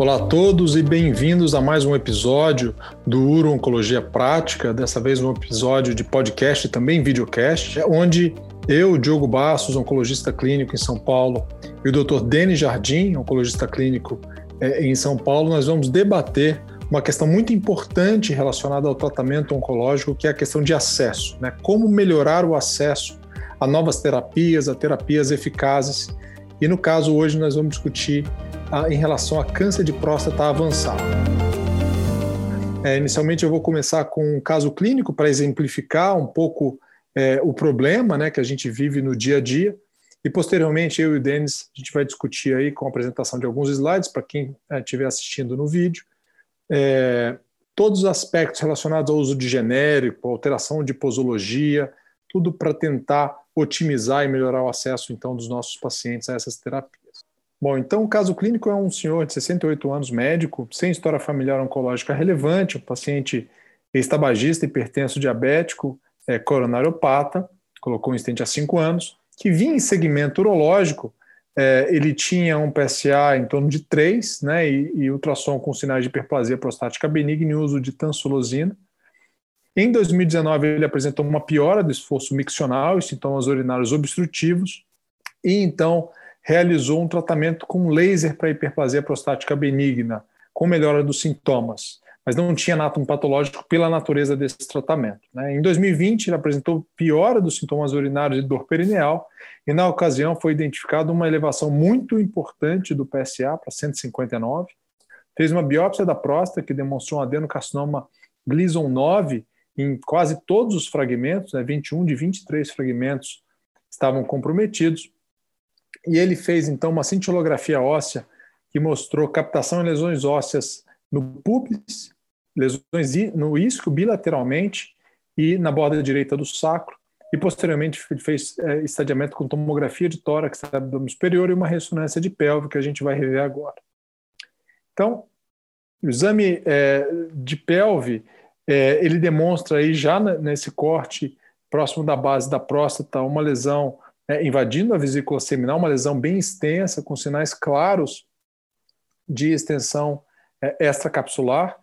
Olá a todos e bem-vindos a mais um episódio do Uro Oncologia Prática, dessa vez um episódio de podcast e também videocast, onde eu, Diogo Bastos, oncologista clínico em São Paulo, e o Dr. Denis Jardim, oncologista clínico eh, em São Paulo, nós vamos debater uma questão muito importante relacionada ao tratamento oncológico, que é a questão de acesso, né? Como melhorar o acesso a novas terapias, a terapias eficazes. E no caso hoje nós vamos discutir em relação a câncer de próstata avançado. É, inicialmente eu vou começar com um caso clínico para exemplificar um pouco é, o problema né, que a gente vive no dia a dia. E posteriormente eu e o Denis a gente vai discutir aí com a apresentação de alguns slides para quem estiver é, assistindo no vídeo. É, todos os aspectos relacionados ao uso de genérico, alteração de posologia, tudo para tentar otimizar e melhorar o acesso então dos nossos pacientes a essas terapias. Bom, então o caso clínico é um senhor de 68 anos, médico, sem história familiar oncológica relevante, um paciente ex-tabagista, hipertenso diabético, é, coronariopata, colocou um estente há 5 anos, que vinha em segmento urológico, é, ele tinha um PSA em torno de 3, né, e, e ultrassom com sinais de hiperplasia prostática benigna e uso de tansulosina. Em 2019, ele apresentou uma piora do esforço miccional e sintomas urinários obstrutivos, e então realizou um tratamento com laser para hiperplasia prostática benigna, com melhora dos sintomas, mas não tinha nátum patológico pela natureza desse tratamento. Né? Em 2020, ele apresentou piora dos sintomas urinários e dor perineal, e na ocasião foi identificada uma elevação muito importante do PSA para 159. Fez uma biópsia da próstata que demonstrou um adenocarcinoma Gleason 9 em quase todos os fragmentos, né? 21 de 23 fragmentos estavam comprometidos e ele fez então uma cintilografia óssea que mostrou captação de lesões ósseas no pubis, lesões no isco bilateralmente e na borda direita do sacro. E posteriormente fez é, estadiamento com tomografia de tórax, abdômen superior e uma ressonância de pelve que a gente vai rever agora. Então, o exame é, de pelve é, ele demonstra aí já nesse corte próximo da base da próstata uma lesão né, invadindo a vesícula seminal, uma lesão bem extensa, com sinais claros de extensão é, extracapsular,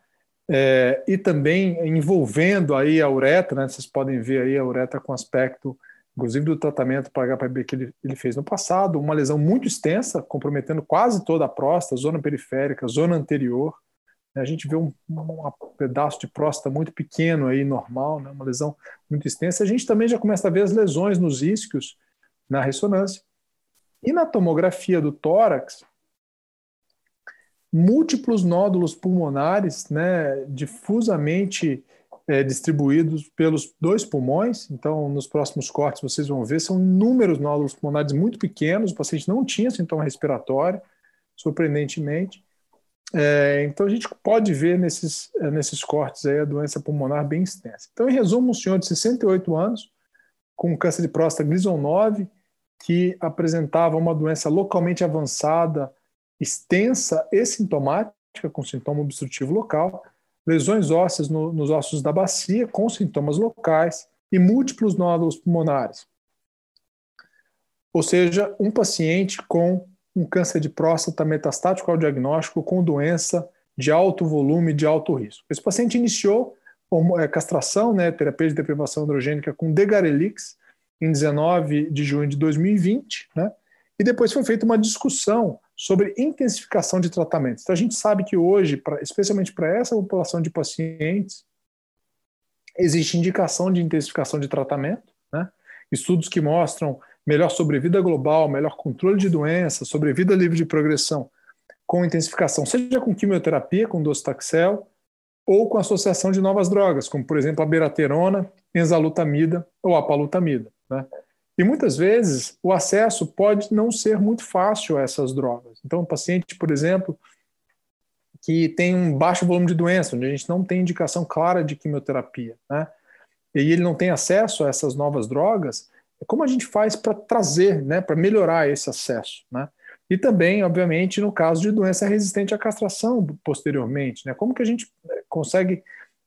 é, e também envolvendo aí a uretra, né, vocês podem ver aí a uretra com aspecto, inclusive do tratamento para HPB que ele, ele fez no passado, uma lesão muito extensa, comprometendo quase toda a próstata, zona periférica, zona anterior, a gente vê um, um, pedaço de próstata muito pequeno aí, normal, né? uma lesão muito extensa. A gente também já começa a ver as lesões nos isquios, na ressonância. E na tomografia do tórax, múltiplos nódulos pulmonares, né, difusamente é, distribuídos pelos dois pulmões. Então, nos próximos cortes vocês vão ver, são inúmeros nódulos pulmonares muito pequenos. O paciente não tinha sintoma respiratório, surpreendentemente. É, então, a gente pode ver nesses, é, nesses cortes aí a doença pulmonar bem extensa. Então, em resumo, um senhor de 68 anos, com câncer de próstata Gleason 9, que apresentava uma doença localmente avançada, extensa e sintomática, com sintoma obstrutivo local, lesões ósseas no, nos ossos da bacia, com sintomas locais, e múltiplos nódulos pulmonares. Ou seja, um paciente com um câncer de próstata metastático ao diagnóstico com doença de alto volume, de alto risco. Esse paciente iniciou é, castração, né, terapia de deprivação androgênica com degarelix, em 19 de junho de 2020, né? E depois foi feita uma discussão sobre intensificação de tratamentos. Então a gente sabe que hoje, pra, especialmente para essa população de pacientes, existe indicação de intensificação de tratamento, né? Estudos que mostram melhor sobrevida global, melhor controle de doença, sobrevida livre de progressão com intensificação, seja com quimioterapia, com docetaxel, ou com associação de novas drogas, como por exemplo a beraterona, enzalutamida ou a palutamida. Né? E muitas vezes o acesso pode não ser muito fácil a essas drogas. Então, um paciente, por exemplo, que tem um baixo volume de doença, onde a gente não tem indicação clara de quimioterapia, né? e ele não tem acesso a essas novas drogas, como a gente faz para trazer, né, para melhorar esse acesso, né? E também, obviamente, no caso de doença resistente à castração posteriormente, né? Como que a gente eh, consegue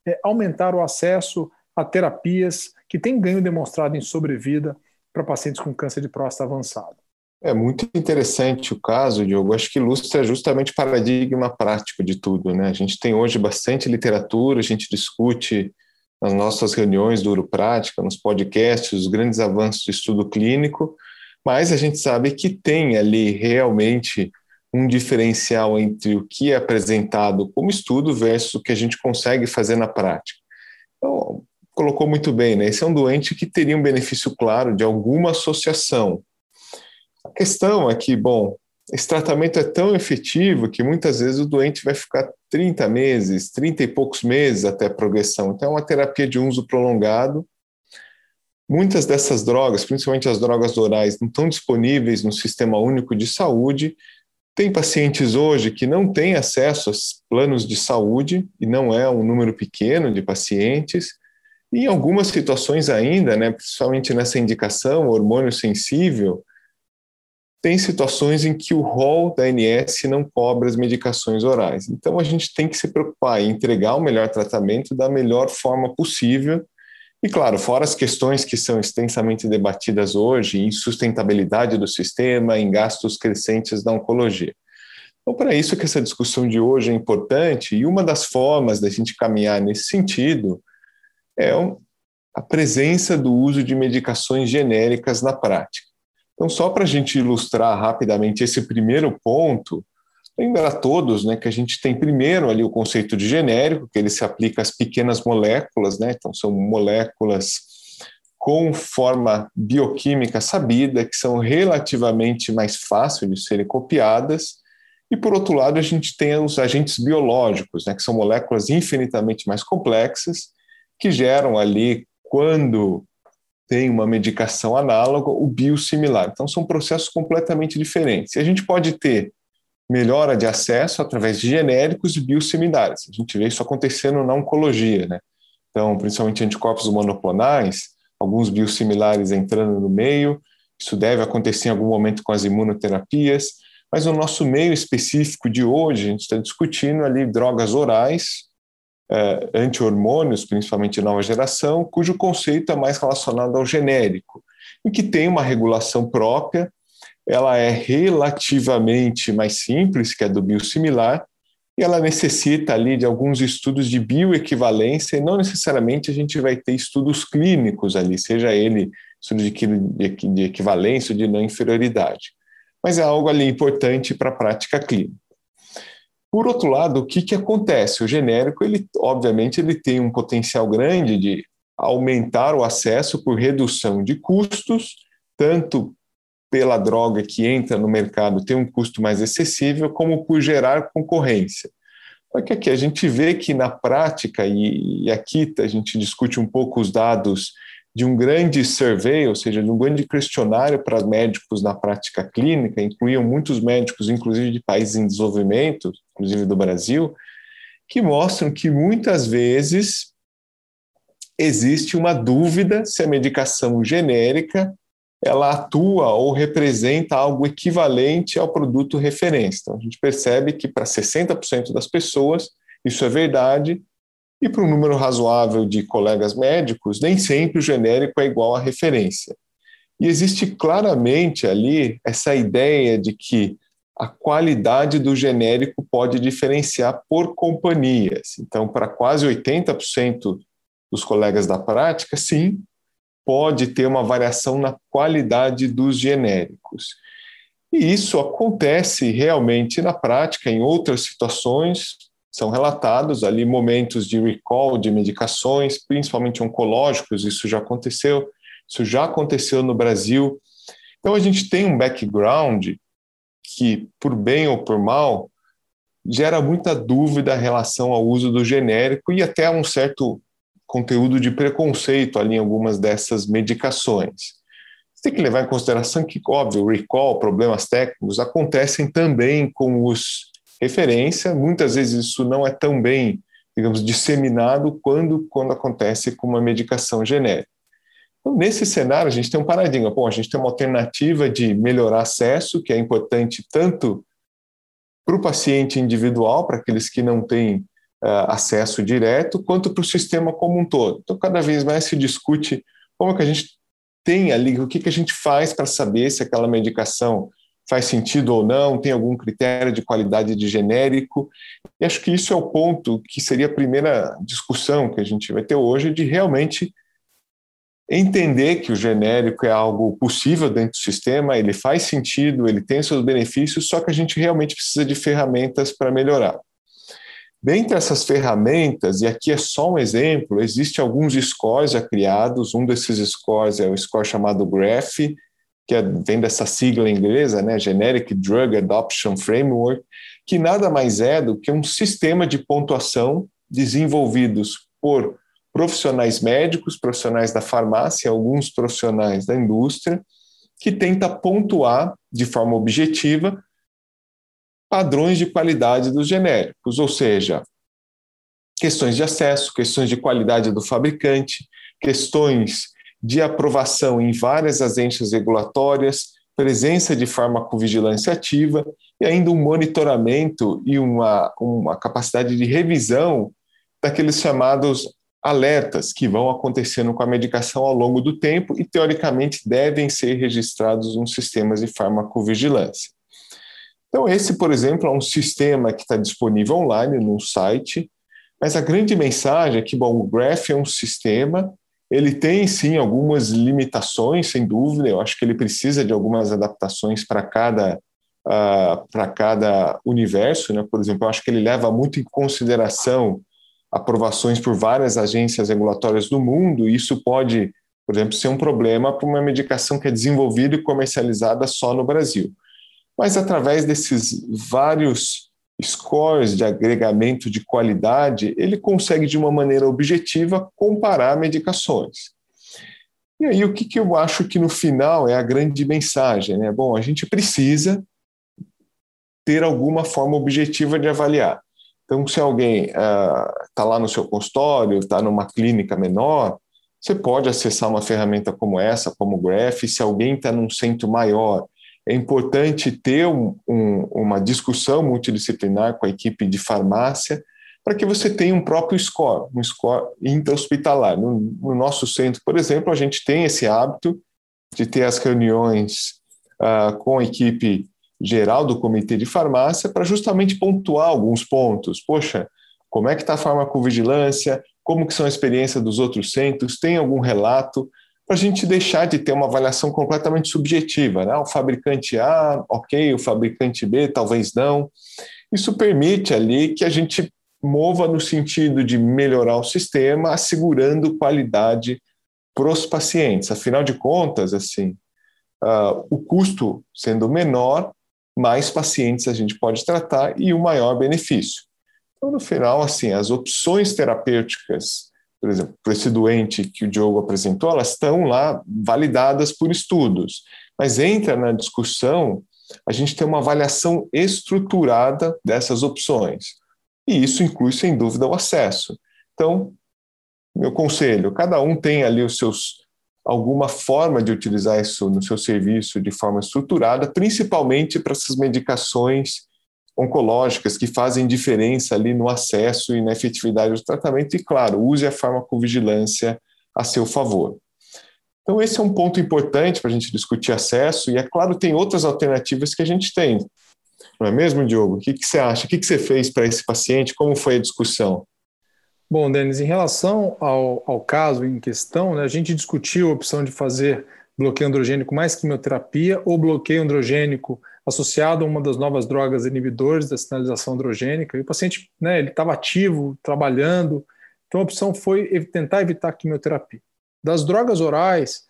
eh, aumentar o acesso a terapias que têm ganho demonstrado em sobrevida para pacientes com câncer de próstata avançado. É muito interessante o caso, Diogo. Acho que ilustra justamente o paradigma prático de tudo. Né? A gente tem hoje bastante literatura, a gente discute nas nossas reuniões do Uroprática, nos podcasts, os grandes avanços do estudo clínico, mas a gente sabe que tem ali realmente um diferencial entre o que é apresentado como estudo versus o que a gente consegue fazer na prática. Então, colocou muito bem, né? Esse é um doente que teria um benefício claro de alguma associação. A questão é que, bom, esse tratamento é tão efetivo que muitas vezes o doente vai ficar 30 meses, 30 e poucos meses até a progressão. Então, é uma terapia de uso prolongado. Muitas dessas drogas, principalmente as drogas orais, não estão disponíveis no Sistema Único de Saúde. Tem pacientes hoje que não têm acesso aos planos de saúde, e não é um número pequeno de pacientes. E em algumas situações ainda, né, principalmente nessa indicação, hormônio sensível, tem situações em que o rol da ANS não cobra as medicações orais. Então, a gente tem que se preocupar em entregar o melhor tratamento da melhor forma possível. E, claro, fora as questões que são extensamente debatidas hoje, em sustentabilidade do sistema, em gastos crescentes da oncologia. Então, para isso que essa discussão de hoje é importante, e uma das formas da gente caminhar nesse sentido é a presença do uso de medicações genéricas na prática. Então, só para a gente ilustrar rapidamente esse primeiro ponto, lembrar a todos né, que a gente tem primeiro ali o conceito de genérico, que ele se aplica às pequenas moléculas, né, então são moléculas com forma bioquímica sabida, que são relativamente mais fáceis de serem copiadas, e por outro lado a gente tem os agentes biológicos, né, que são moléculas infinitamente mais complexas, que geram ali, quando tem uma medicação análoga, o biosimilar. Então, são processos completamente diferentes. E a gente pode ter melhora de acesso através de genéricos e biosimilares. A gente vê isso acontecendo na oncologia, né? Então, principalmente anticorpos monoclonais, alguns biosimilares entrando no meio, isso deve acontecer em algum momento com as imunoterapias, mas no nosso meio específico de hoje, a gente está discutindo ali drogas orais, uh, anti-hormônios, principalmente nova geração, cujo conceito é mais relacionado ao genérico, e que tem uma regulação própria, ela é relativamente mais simples que a do biosimilar, e ela necessita ali de alguns estudos de bioequivalência, e não necessariamente a gente vai ter estudos clínicos ali, seja ele estudo de, de equivalência ou de não inferioridade. Mas é algo ali importante para a prática clínica. Por outro lado, o que, que acontece? O genérico, ele, obviamente, ele tem um potencial grande de aumentar o acesso por redução de custos, tanto pela droga que entra no mercado ter um custo mais acessível, como por gerar concorrência. Só que aqui a gente vê que na prática, e, e aqui a gente discute um pouco os dados de um grande survey, ou seja, de um grande questionário para médicos na prática clínica, incluíam muitos médicos, inclusive de países em desenvolvimento, inclusive do Brasil, que mostram que muitas vezes existe uma dúvida se a medicação genérica ela atua ou representa algo equivalente ao produto referência. Então, a gente percebe que para 60% das pessoas isso é verdade, e para um número razoável de colegas médicos, nem sempre o genérico é igual à referência. E existe claramente ali essa ideia de que a qualidade do genérico pode diferenciar por companhias. Então, para quase 80% dos colegas da prática, sim, pode ter uma variação na qualidade dos genéricos. E isso acontece realmente na prática, em outras situações, são relatados ali momentos de recall de medicações, principalmente oncológicos, isso já aconteceu, isso já aconteceu no Brasil. Então a gente tem um background que, por bem ou por mal, gera muita dúvida em relação ao uso do genérico e até um certo conteúdo de preconceito ali em algumas dessas medicações. Você tem que levar em consideração que, óbvio, recall, problemas técnicos acontecem também com os referência. Muitas vezes isso não é tão bem, digamos, disseminado quando, quando acontece com uma medicação genérica. Então, nesse cenário, a gente tem um paradigma. Bom, a gente tem uma alternativa de melhorar acesso, que é importante tanto para o paciente individual, para aqueles que não têm uh, acesso direto, quanto para o sistema como um todo. Então, cada vez mais se discute como é que a gente tem ali, o que, que a gente faz para saber se aquela medicação faz sentido ou não, tem algum critério de qualidade de genérico. E acho que isso é o ponto que seria a primeira discussão que a gente vai ter hoje, de realmente entender que o genérico é algo possível dentro do sistema, ele faz sentido, ele tem seus benefícios, só que a gente realmente precisa de ferramentas para melhorar. Dentre essas ferramentas, e aqui é só um exemplo, existem alguns scores já criados, um desses scores é o score chamado GRAPH, que é, vem dessa sigla inglesa, né, Generic Drug Adoption Framework, que nada mais é do que um sistema de pontuação desenvolvidos por profissionais médicos, profissionais da farmácia, alguns profissionais da indústria, que tenta pontuar de forma objetiva padrões de qualidade dos genéricos, ou seja, questões de acesso, questões de qualidade do fabricante, questões de aprovação em várias agências regulatórias, presença de farmacovigilância ativa e ainda um monitoramento e uma, uma capacidade de revisão daqueles chamados alertas que vão acontecendo com a medicação ao longo do tempo e, teoricamente, devem ser registrados nos sistemas de farmacovigilância. Então, esse, por exemplo, é um sistema que está disponível online no site, mas a grande mensagem é que, bom, o Graph é um sistema ele tem sim algumas limitações, sem dúvida. Eu acho que ele precisa de algumas adaptações para cada uh, para cada universo, né? Por exemplo, eu acho que ele leva muito em consideração aprovações por várias agências regulatórias do mundo. E isso pode, por exemplo, ser um problema para uma medicação que é desenvolvida e comercializada só no Brasil. Mas através desses vários scores de agregamento de qualidade, ele consegue, de uma maneira objetiva, comparar medicações. E aí, o que, que eu acho que no final é a grande mensagem? Né? Bom, a gente precisa ter alguma forma objetiva de avaliar. Então, se alguém está uh, lá no seu consultório, está numa clínica menor, você pode acessar uma ferramenta como essa, como o Graph. Se alguém está num centro maior é importante ter um, um, uma discussão multidisciplinar com a equipe de farmácia para que você tenha um próprio score, um score intra-hospitalar. No, no, nosso centro, por exemplo, a gente tem esse hábito de ter as reuniões uh, com a equipe geral do comitê de farmácia para justamente pontuar alguns pontos. Poxa, como é que está a farmacovigilância? Como que são a experiência dos outros centros? Tem algum relato? para a gente deixar de ter uma avaliação completamente subjetiva. Né? O fabricante A, ok, o fabricante B, talvez não. Isso permite ali que a gente mova no sentido de melhorar o sistema, assegurando qualidade para os pacientes. Afinal de contas, assim, uh, o custo sendo menor, mais pacientes a gente pode tratar e o maior benefício. Então, no final, assim, as opções terapêuticas por exemplo, para esse doente que o Diogo apresentou, elas estão lá validadas por estudos, mas entra na discussão a gente ter uma avaliação estruturada dessas opções. E isso inclui, sem dúvida, o acesso. Então, meu conselho, cada um tem ali os seus alguma forma de utilizar isso no seu serviço de forma estruturada, principalmente para essas medicações oncológicas que fazem diferença ali no acesso e na efetividade do tratamento, e, claro, use a farmacovigilância a seu favor. Então, esse é um ponto importante para a gente discutir acesso, e, é claro, tem outras alternativas que a gente tem. Não é mesmo, Diogo? O que, que você acha? O que, que você fez para esse paciente? Como foi a discussão? Bom, Denis, em relação ao, ao caso em questão, né, a gente discutiu a opção de fazer bloqueio androgênico mais quimioterapia ou bloqueio androgênico associado a uma das novas drogas inibidores da sinalização androgênica, e o paciente né, ele estava ativo, trabalhando, então a opção foi tentar evitar a quimioterapia. Das drogas orais,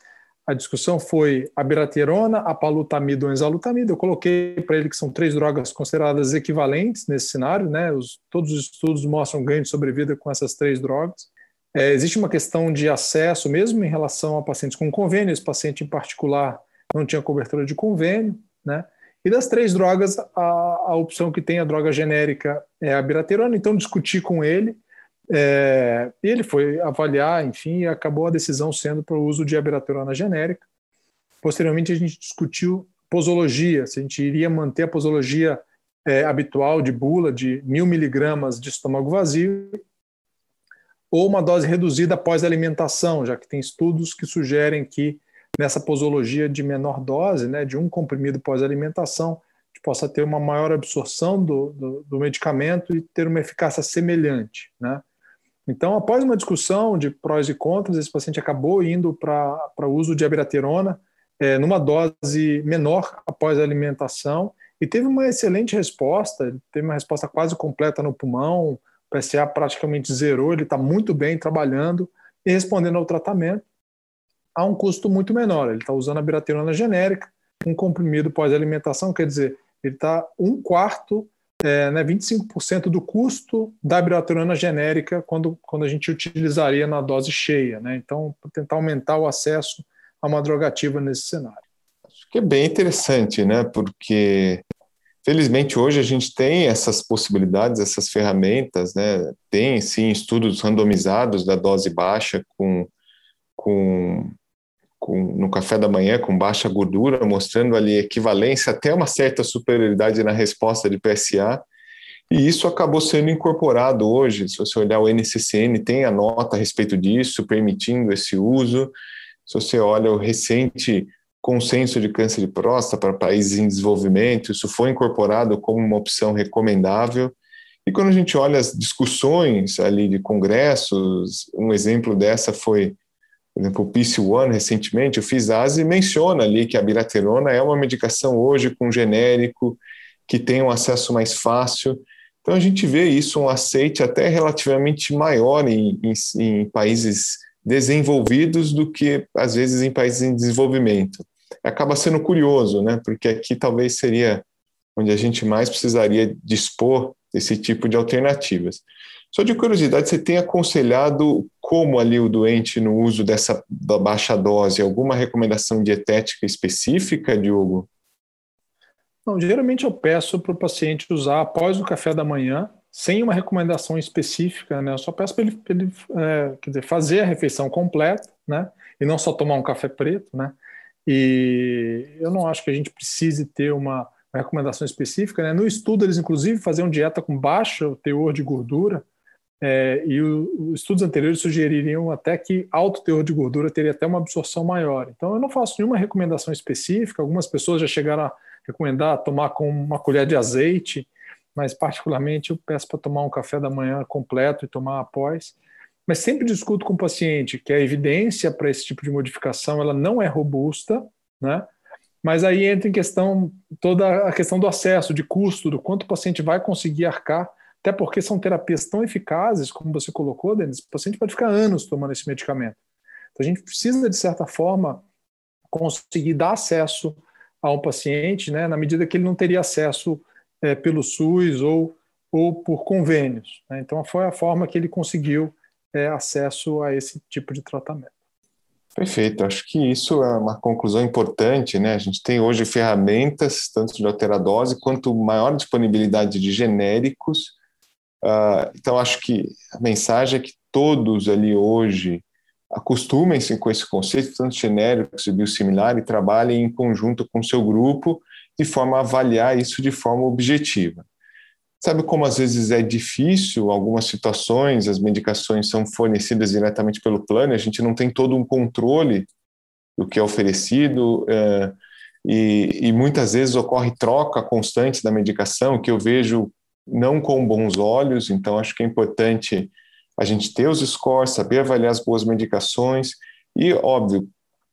a discussão foi a biraterona, a palutamida ou enzalutamida. Eu coloquei para ele que são três drogas consideradas equivalentes nesse cenário, né? Os, todos os estudos mostram ganho de sobrevida com essas três drogas. É, existe uma questão de acesso, mesmo em relação a pacientes com convênio. Esse paciente em particular não tinha cobertura de convênio, né? E das três drogas, a, a opção que tem a droga genérica é a biraterona, então discuti com ele, é, ele foi avaliar, enfim, e acabou a decisão sendo para o uso de abiraterona genérica. Posteriormente, a gente discutiu posologia, se a gente iria manter a posologia é, habitual de bula de mil miligramas de estômago vazio ou uma dose reduzida após a alimentação, já que tem estudos que sugerem que nessa posologia de menor dose, né, de um comprimido pós-alimentação, possa ter uma maior absorção do, do, do, medicamento e ter uma eficácia semelhante. Né? Então, após uma discussão de prós e contras, esse paciente acabou indo para uso de abiraterona é, numa dose menor após a alimentação e teve uma excelente resposta, teve uma resposta quase completa no pulmão, o PSA praticamente zerou, ele está muito bem trabalhando e respondendo ao tratamento a um custo muito menor. Ele está usando a biraterona genérica, um comprimido pós-alimentação, quer dizer, ele está um quarto, é, né, 25% do custo da bioterona genérica quando, quando a gente utilizaria na dose cheia. Né? Então, tentar aumentar o acesso a uma drogativa nesse cenário. Acho que é bem interessante, né? porque Felizmente, hoje a gente tem essas possibilidades, essas ferramentas, né? Tem, sim, estudos randomizados da dose baixa com, com com, no café da manhã com baixa gordura, mostrando ali equivalência até uma certa superioridade na resposta de PSA. E isso acabou sendo incorporado hoje. Se você olhar o NCCN, tem a nota a respeito disso, permitindo esse uso. Se você olha o recente consenso de câncer de próstata para países em desenvolvimento, isso foi incorporado como uma opção recomendável. E quando a gente olha as discussões ali de congressos, um exemplo dessa foi por exemplo, o PC1, recentemente, o FISASE menciona ali que a biraterona é uma medicação hoje com genérico, que tem um acesso mais fácil. Então, a gente vê isso, um aceite até relativamente maior em, em, em países desenvolvidos do que, às vezes, em países em desenvolvimento. Acaba sendo curioso, né? porque aqui talvez seria onde a gente mais precisaria dispor desse tipo de alternativas. Só de curiosidade, você tem aconselhado como ali o doente no uso dessa da baixa dose? Alguma recomendação dietética específica, Diogo? Não, geralmente eu peço para o paciente usar após o café da manhã, sem uma recomendação específica, né? Eu só peço para ele, ele é, quer dizer, fazer a refeição completa, né? E não só tomar um café preto, né? E eu não acho que a gente precise ter uma recomendação específica, né? No estudo eles inclusive faziam dieta com baixo teor de gordura, é, e os estudos anteriores sugeririam até que alto teor de gordura teria até uma absorção maior. Então, eu não faço nenhuma recomendação específica. Algumas pessoas já chegaram a recomendar tomar com uma colher de azeite, mas, particularmente, eu peço para tomar um café da manhã completo e tomar após. Mas sempre discuto com o paciente que a evidência para esse tipo de modificação ela não é robusta, né? Mas aí entra em questão toda a questão do acesso, de custo, do quanto o paciente vai conseguir arcar até porque são terapias tão eficazes, como você colocou, Denis, o paciente pode ficar anos tomando esse medicamento. Então a gente precisa, de certa forma, conseguir dar acesso ao paciente, né, na medida que ele não teria acesso é, pelo SUS ou, ou por convênios. Né? Então foi a forma que ele conseguiu é, acesso a esse tipo de tratamento. Perfeito, acho que isso é uma conclusão importante, né? A gente tem hoje ferramentas, tanto de alteradose quanto maior disponibilidade de genéricos, Uh, então, acho que a mensagem é que todos ali hoje acostumem-se com esse conceito, tanto genérico e biosimilar, e trabalhem em conjunto com o seu grupo, de forma a avaliar isso de forma objetiva. Sabe como às vezes é difícil, algumas situações, as medicações são fornecidas diretamente pelo plano, a gente não tem todo um controle do que é oferecido, uh, e, e muitas vezes ocorre troca constante da medicação, que eu vejo não com bons olhos, então acho que é importante a gente ter os scores, saber avaliar as boas medicações e, óbvio,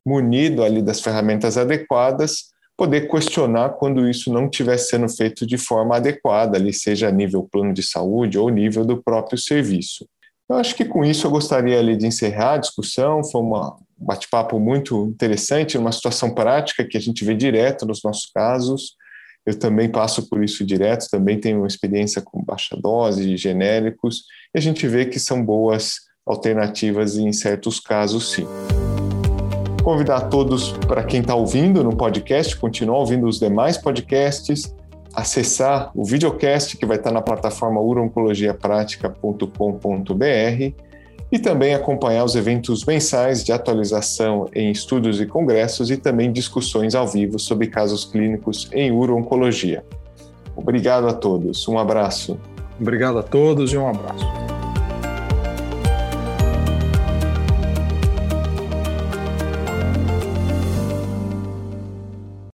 munido ali das ferramentas adequadas, poder questionar quando isso não estiver sendo feito de forma adequada, ali seja a nível plano de saúde ou nível do próprio serviço. Eu acho que com isso eu gostaria ali de encerrar a discussão, foi um bate-papo muito interessante, uma situação prática que a gente vê direto nos nossos casos, eu também passo por isso direto, também tenho uma experiência com baixa dose, genéricos, e a gente vê que são boas alternativas em certos casos, sim. Convidar todos para quem está ouvindo no podcast, continuar ouvindo os demais podcasts, acessar o videocast que vai estar na plataforma urologiapratica.com.br e também acompanhar os eventos mensais de atualização em estudos e congressos e também discussões ao vivo sobre casos clínicos em uro-oncologia. Obrigado a todos, um abraço. Obrigado a todos e um abraço.